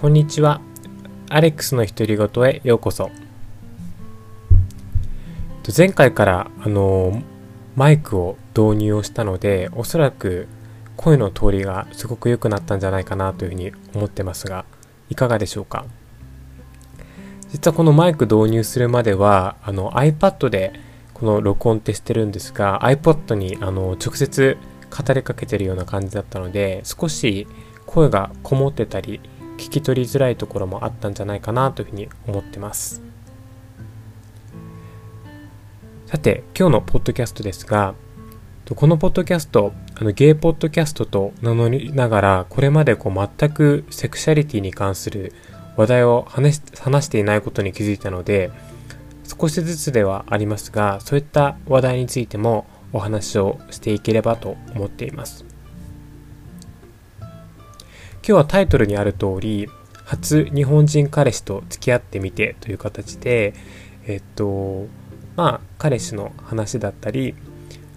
こんにちは。アレックスの独り言へようこそ。前回からあのマイクを導入をしたので、おそらく声の通りがすごく良くなったんじゃないかなというふうに思ってますが、いかがでしょうか？実はこのマイク導入するまでは、あの iPad でこの録音ってしてるんですが、iPod にあの直接語りかけてるような感じだったので、少し声がこもってたり、聞き取りづらいところもあったんじゃないかなというふうに思ってます。さて、今日のポッドキャストですが、このポッドキャスト、あのゲイポッドキャストと名乗りながら、これまでこう全くセクシャリティに関する話題を話していないことに気づいたので、少しずつではありますが、そういった話題についてもお話をしていければと思っています。今日はタイトルにある通り、初日本人彼氏と付き合ってみてという形で、えっと、まあ、彼氏の話だったり、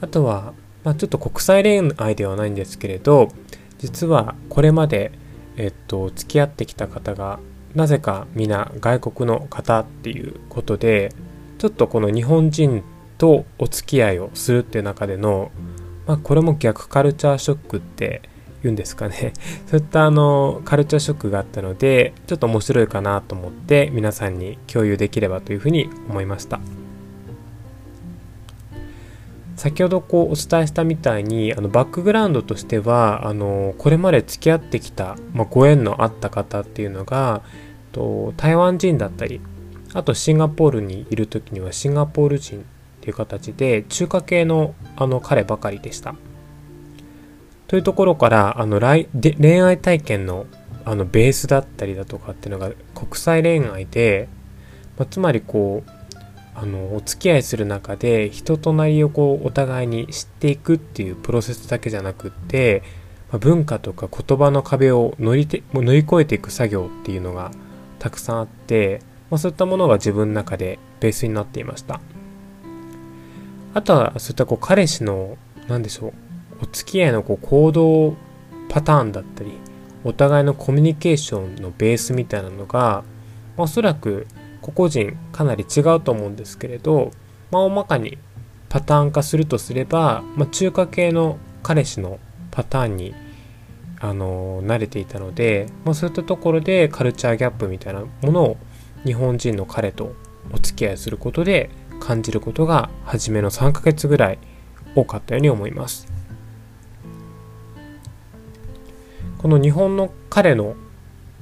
あとは、まあ、ちょっと国際恋愛ではないんですけれど、実はこれまで、えっと、付き合ってきた方が、なぜか皆外国の方っていうことで、ちょっとこの日本人とお付き合いをするっていう中での、まあ、これも逆カルチャーショックって言うんですかね そういったあのカルチャーショックがあったのでちょっと面白いかなと思って皆さんに共有できればというふうに思いました先ほどこうお伝えしたみたいにあのバックグラウンドとしてはあのこれまで付き合ってきた、まあ、ご縁のあった方っていうのがと台湾人だったりあとシンガポールにいる時にはシンガポール人っていう形で中華系のあの彼ばかりでした。というところからあの恋愛体験のあのベースだったりだとかっていうのが国際恋愛で、まあ、つまりこうあのお付き合いする中で人となりをこうお互いに知っていくっていうプロセスだけじゃなくって、まあ、文化とか言葉の壁を乗りて乗り越えていく作業っていうのがたくさんあって、まあ、そういったものが自分の中でベースになっていました。あとはそういったこう彼氏の何でしょうお付き合いのこう行動パターンだったりお互いのコミュニケーションのベースみたいなのが、まあ、おそらく個々人かなり違うと思うんですけれど、まあ、大まかにパターン化するとすれば、まあ、中華系の彼氏のパターンにあの慣れていたので、まあ、そういったところでカルチャーギャップみたいなものを日本人の彼とお付き合いすることで感じることが初めの3ヶ月ぐらい多かったように思います。この日本の彼の、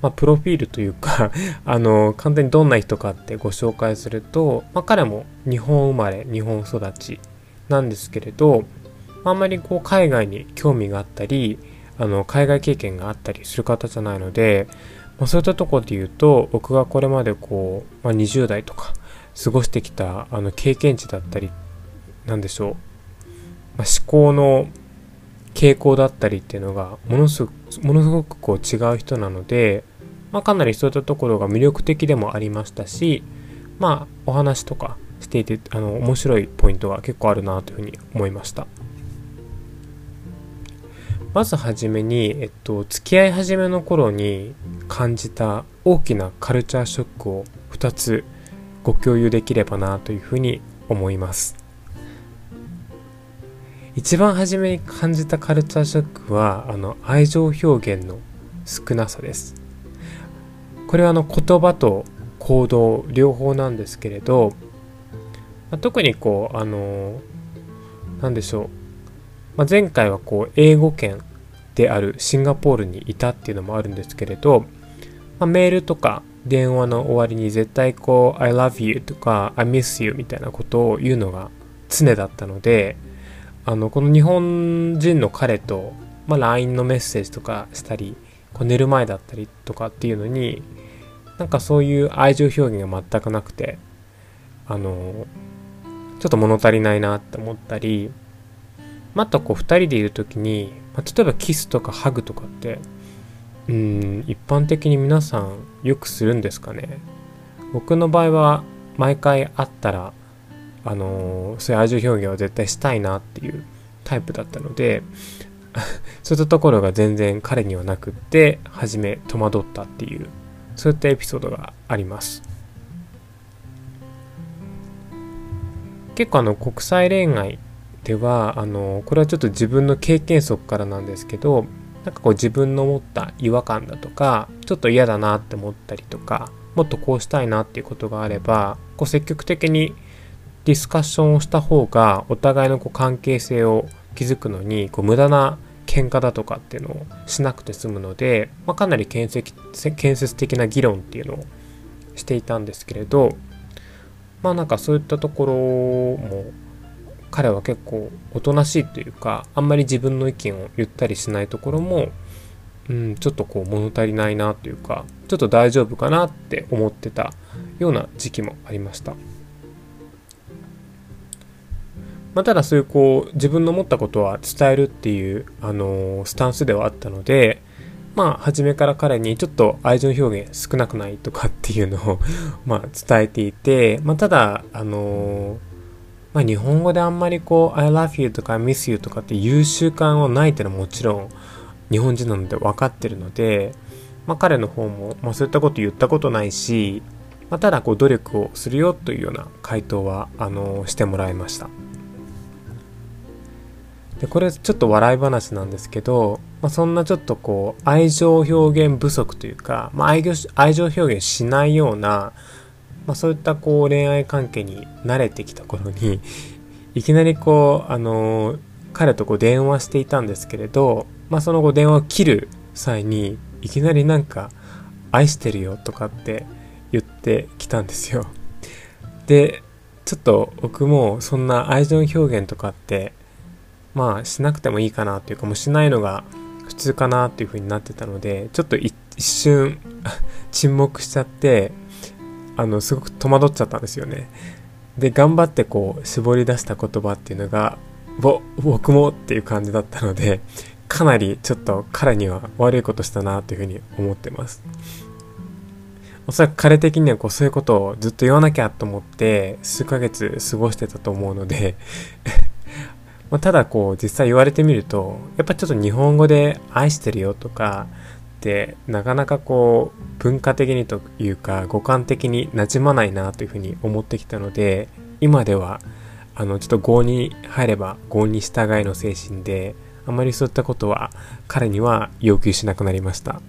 まあ、プロフィールというか あの、完全にどんな人かってご紹介すると、まあ、彼も日本生まれ、日本育ちなんですけれど、あんまりこう海外に興味があったり、あの、海外経験があったりする方じゃないので、まあ、そういったところで言うと、僕がこれまでこう、まあ、20代とか過ごしてきたあの経験値だったり、なんでしょう、まあ、思考の傾向だったりっていうのがものすものすごくこう違う人なので、まあ、かなりそういったところが魅力的でもありましたしまあお話とかしていてあの面白いポイントが結構あるなというふうに思いました。まずはじめに、えっと、付き合い始めの頃に感じた大きなカルチャーショックを2つご共有できればなというふうに思います。一番初めに感じたカルチャーショックはあの愛情表現の少なさです。これはあの言葉と行動両方なんですけれど、まあ、特にこうあの何でしょう、まあ、前回はこう英語圏であるシンガポールにいたっていうのもあるんですけれど、まあ、メールとか電話の終わりに絶対こう I love you とか I miss you みたいなことを言うのが常だったのであのこの日本人の彼と、まあ、LINE のメッセージとかしたりこう寝る前だったりとかっていうのになんかそういう愛情表現が全くなくてあのちょっと物足りないなって思ったりまたこう2人でいる時に、まあ、例えばキスとかハグとかってうん一般的に皆さんよくするんですかね。僕の場合は毎回会ったらあのそういう愛情表現を絶対したいなっていうタイプだったので そういったところが全然彼にはなくって初め戸惑ったっていうそういったエピソードがあります。結構あの国際恋愛ではあのこれはちょっと自分の経験則からなんですけどなんかこう自分の持った違和感だとかちょっと嫌だなって思ったりとかもっとこうしたいなっていうことがあればこう積極的にディスカッションをした方がお互いのこう関係性を築くのにこう無駄な喧嘩だとかっていうのをしなくて済むので、まあ、かなり建設建設的な議論っていうのをしていたんですけれどまあなんかそういったところも彼は結構おとなしいというかあんまり自分の意見を言ったりしないところも、うん、ちょっとこう物足りないなというかちょっと大丈夫かなって思ってたような時期もありました。まあ、ただそういうこう自分の思ったことは伝えるっていう、あのー、スタンスではあったのでまあ初めから彼にちょっと愛情表現少なくないとかっていうのを まあ伝えていて、まあ、ただあのー、まあ、日本語であんまりこう I love you とか I miss you とかっていう習慣はないっていうのはもちろん日本人なので分かってるので、まあ、彼の方も、まあ、そういったこと言ったことないし、まあ、ただこう努力をするよというような回答はあのー、してもらいました。でこれちょっと笑い話なんですけど、まあ、そんなちょっとこう愛情表現不足というか、まあ、愛愛情表現しないような、まあ、そういったこう恋愛関係に慣れてきた頃に いきなりこうあの彼とこう電話していたんですけれど、まあ、その後電話を切る際にいきなりなんか「愛してるよ」とかって言ってきたんですよ。でちょっと僕もそんな愛情表現とかってまあしなくてもいいかなっていうかもうしないのが普通かなっていう風になってたのでちょっと一瞬 沈黙しちゃってあのすごく戸惑っちゃったんですよね。で頑張ってこう絞り出した言葉っていうのがぼ僕もっていう感じだったのでかなりちょっと彼には悪いことしたなというふうに思ってます。おそらく彼的にはこうそういうことをずっと言わなきゃと思って数ヶ月過ごしてたと思うのでまあ、ただこう実際言われてみるとやっぱちょっと日本語で「愛してるよ」とかってなかなかこう文化的にというか五感的に馴染まないなというふうに思ってきたので今ではあのちょっと合に入れば合に従いの精神であまりそういったことは彼には要求しなくなりました。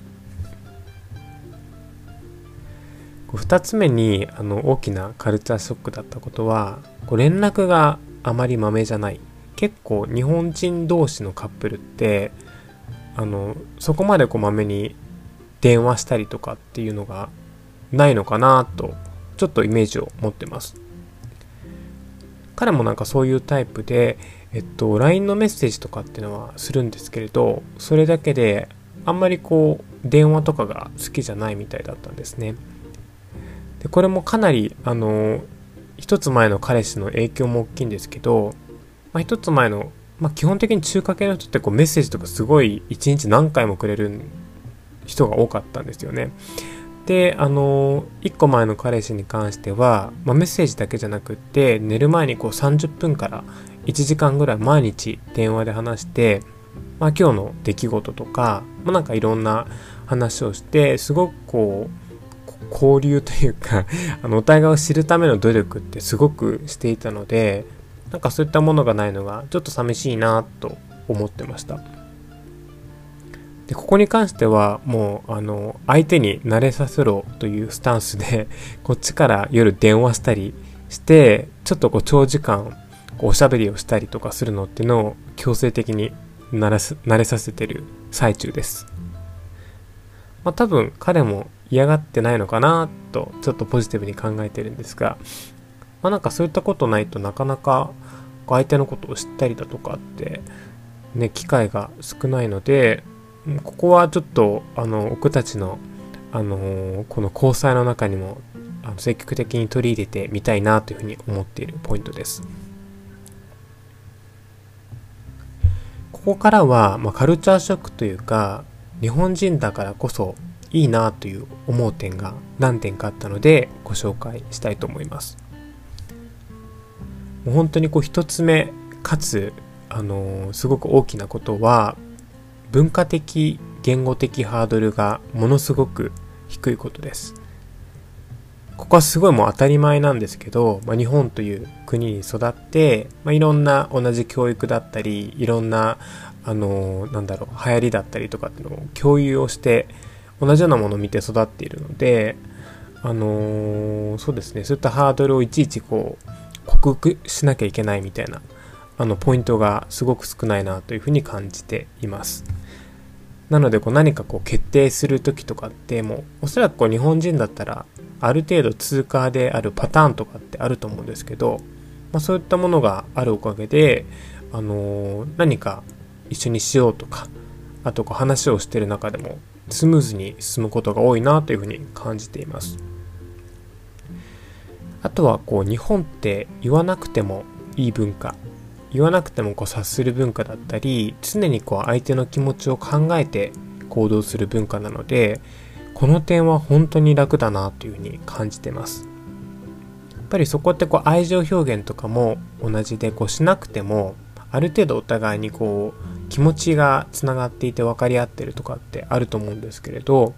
2つ目にあの大きなカルチャーショックだったことはこう連絡があまりまめじゃない。結構日本人同士のカップルってあのそこまでこまめに電話したりとかっていうのがないのかなとちょっとイメージを持ってます。彼もなんかそういうタイプでえっと LINE のメッセージとかっていうのはするんですけれどそれだけであんまりこう電話とかが好きじゃないみたいだったんですね。でこれもかなりあの一つ前の彼氏の影響も大きいんですけどまあ、一つ前の、まあ、基本的に中華系の人ってこうメッセージとかすごい一日何回もくれる人が多かったんですよね。で、あの、一個前の彼氏に関しては、まあ、メッセージだけじゃなくって、寝る前にこう30分から1時間ぐらい毎日電話で話して、まあ、今日の出来事とか、まあ、なんかいろんな話をして、すごくこう、交流というかあの、お互いを知るための努力ってすごくしていたので、なんかそういったものがないのがちょっと寂しいなと思ってました。でここに関してはもうあの相手に慣れさせろというスタンスで こっちから夜電話したりしてちょっとこう長時間おしゃべりをしたりとかするのっていうのを強制的に慣れ慣れさせてる最中です。まあ多分彼も嫌がってないのかなとちょっとポジティブに考えてるんですがまあなんかそういったことないとなかなか相手のことを知ったりだとかってね機会が少ないのでここはちょっとあの僕たちのあのこの交際の中にもあの積極的に取り入れてみたいなというふうに思っているポイントです。ここからは、まあ、カルチャーショックというか日本人だからこそいいなという思う点が何点かあったのでご紹介したいと思います。もう本当にこう一つ目かつあのー、すごく大きなことは文化的言語的ハードルがものすごく低いことです。ここはすごいもう当たり前なんですけど、まあ、日本という国に育って、まあ、いろんな同じ教育だったりいろんなあのー、なんだろう流行りだったりとかっていうのを共有をして同じようなものを見て育っているのであのー、そうですねそういったハードルをいちいちこう克服しなきゃいけないみたいなあのポイントがすごく少ないなというふうに感じています。なのでこう何かこう決定する時とかってもうおそらくこう日本人だったらある程度通過であるパターンとかってあると思うんですけど、まあ、そういったものがあるおかげで、あのー、何か一緒にしようとかあとこう話をしてる中でもスムーズに進むことが多いなというふうに感じています。あとはこう日本って言わなくてもいい文化言わなくてもこう察する文化だったり常にこう相手の気持ちを考えて行動する文化なのでこの点は本当に楽だなというふうに感じてます。やっぱりそこってこう愛情表現とかも同じでこうしなくてもある程度お互いにこう気持ちがつながっていて分かり合ってるとかってあると思うんですけれど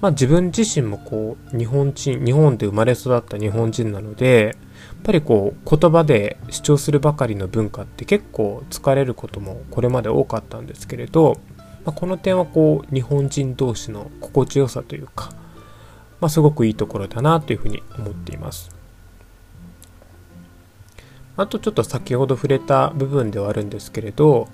まあ自分自身もこう日本人日本で生まれ育った日本人なのでやっぱりこう言葉で主張するばかりの文化って結構疲れることもこれまで多かったんですけれど、まあ、この点はこう日本人同士の心地よさというか、まあ、すごくいいところだなというふうに思っています。あとちょっと先ほど触れた部分ではあるんですけれど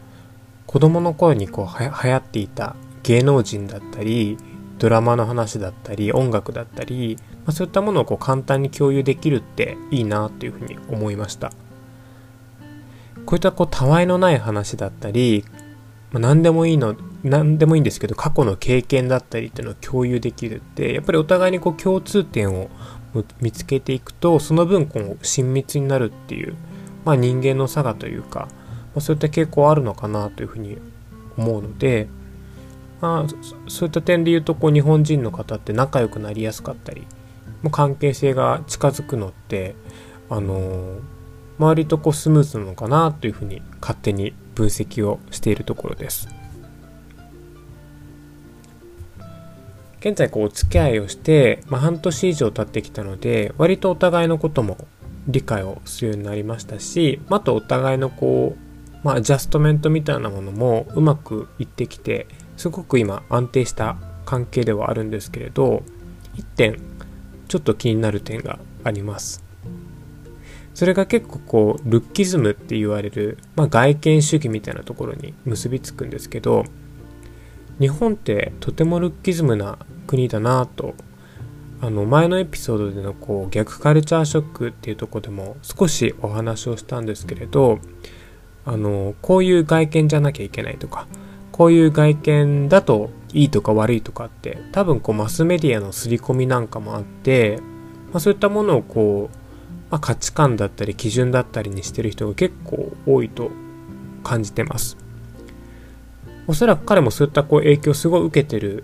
子供の頃にこうは流行っていた芸能人だったりドラマの話だったり音楽だったりまあ、そういったものをこう簡単に共有できるっていいなというふうに思いました。こういったこうたわいのない話だったり、まあ、何でもいいの何でもいいんですけど過去の経験だったりっていうのを共有できるってやっぱりお互いにこう共通点を見つけていくとその分こう親密になるっていう、まあ、人間の差がというか、まあ、そういった傾向あるのかなというふうに思うので、まあ、そういった点で言うとこう日本人の方って仲良くなりやすかったり関係性が近づくのってあの周りとこうスムーズなのかなというふうに勝手に分析をしているところです。現在こうお付き合いをして、まあ、半年以上経ってきたので割とお互いのことも理解をするようになりましたしあとお互いのこう、まあ、アジャストメントみたいなものもうまくいってきてすごく今安定した関係ではあるんですけれど1点ちょっと気になる点があります。それが結構こう、ルッキズムって言われる、まあ、外見主義みたいなところに結びつくんですけど、日本ってとてもルッキズムな国だなと、あの前のエピソードでのこう逆カルチャーショックっていうとこでも少しお話をしたんですけれど、あの、こういう外見じゃなきゃいけないとか、こういう外見だといいとか悪いとかって多分こうマスメディアの刷り込みなんかもあって、まあ、そういったものをこう、まあ、価値観だったり基準だったりにしてる人が結構多いと感じてます。おそらく彼もそういったこう影響をすごい受けてる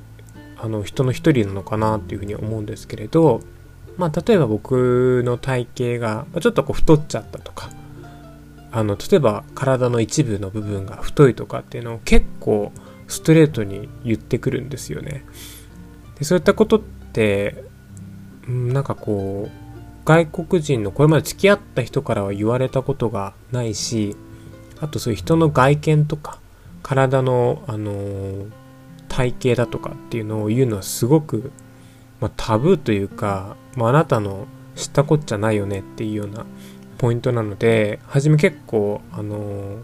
あの人の一人なのかなっていうふうに思うんですけれど、まあ、例えば僕の体型がちょっとこう太っちゃったとかあの例えば体の一部の部分が太いとかっていうのを結構ストレートに言ってくるんですよね。でそういったことってなんかこう外国人のこれまで付き合った人からは言われたことがないしあとそういう人の外見とか体の、あのー、体型だとかっていうのを言うのはすごく、まあ、タブーというか、まあ、あなたの知ったこっちゃないよねっていうようなポイントなので、初め結構、あの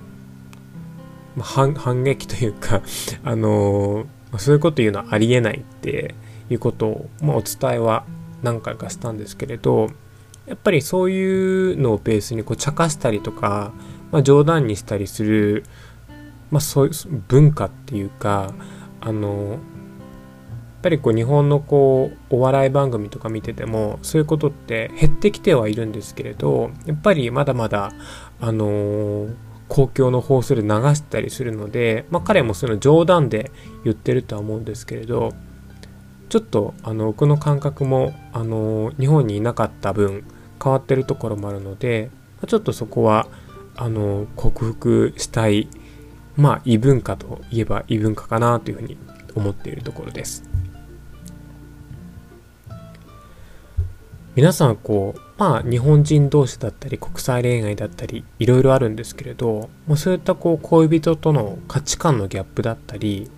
ま反反撃というか あのそういうこと言うのはありえないっていうことを、まあ、お伝えは何回かしたんですけれど、やっぱりそういうのをベースにこう茶化したりとか、まあ、冗談にしたりする、まあ、そういう文化っていうかあのぱりこう日本のこうお笑い番組とか見ててもそういうことって減ってきてはいるんですけれどやっぱりまだまだあのー、公共の放送で流したりするので、まあ、彼もその冗談で言ってるとは思うんですけれどちょっとあの僕の感覚もあの日本にいなかった分変わってるところもあるのでまあちょっとそこはあの克服したいまあ異文化といえば異文化かなというふうに思っているところです。皆さんこうまあ日本人同士だったり国際恋愛だったりいろいろあるんですけれどもうそういったこう恋人との価値観のギャップだったり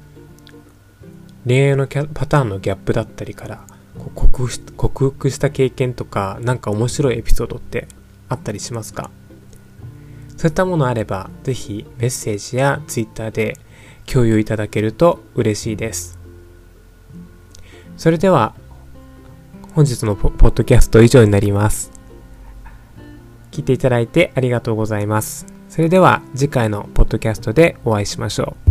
恋愛のパターンのギャップだったりからこう克服し克服した経験とか何か面白いエピソードってあったりしますか？そういったものあればぜひメッセージやツイッターで共有いただけると嬉しいです。それでは本日のポッドキャスト以上になります。聞いていただいてありがとうございます。それでは次回のポッドキャストでお会いしましょう。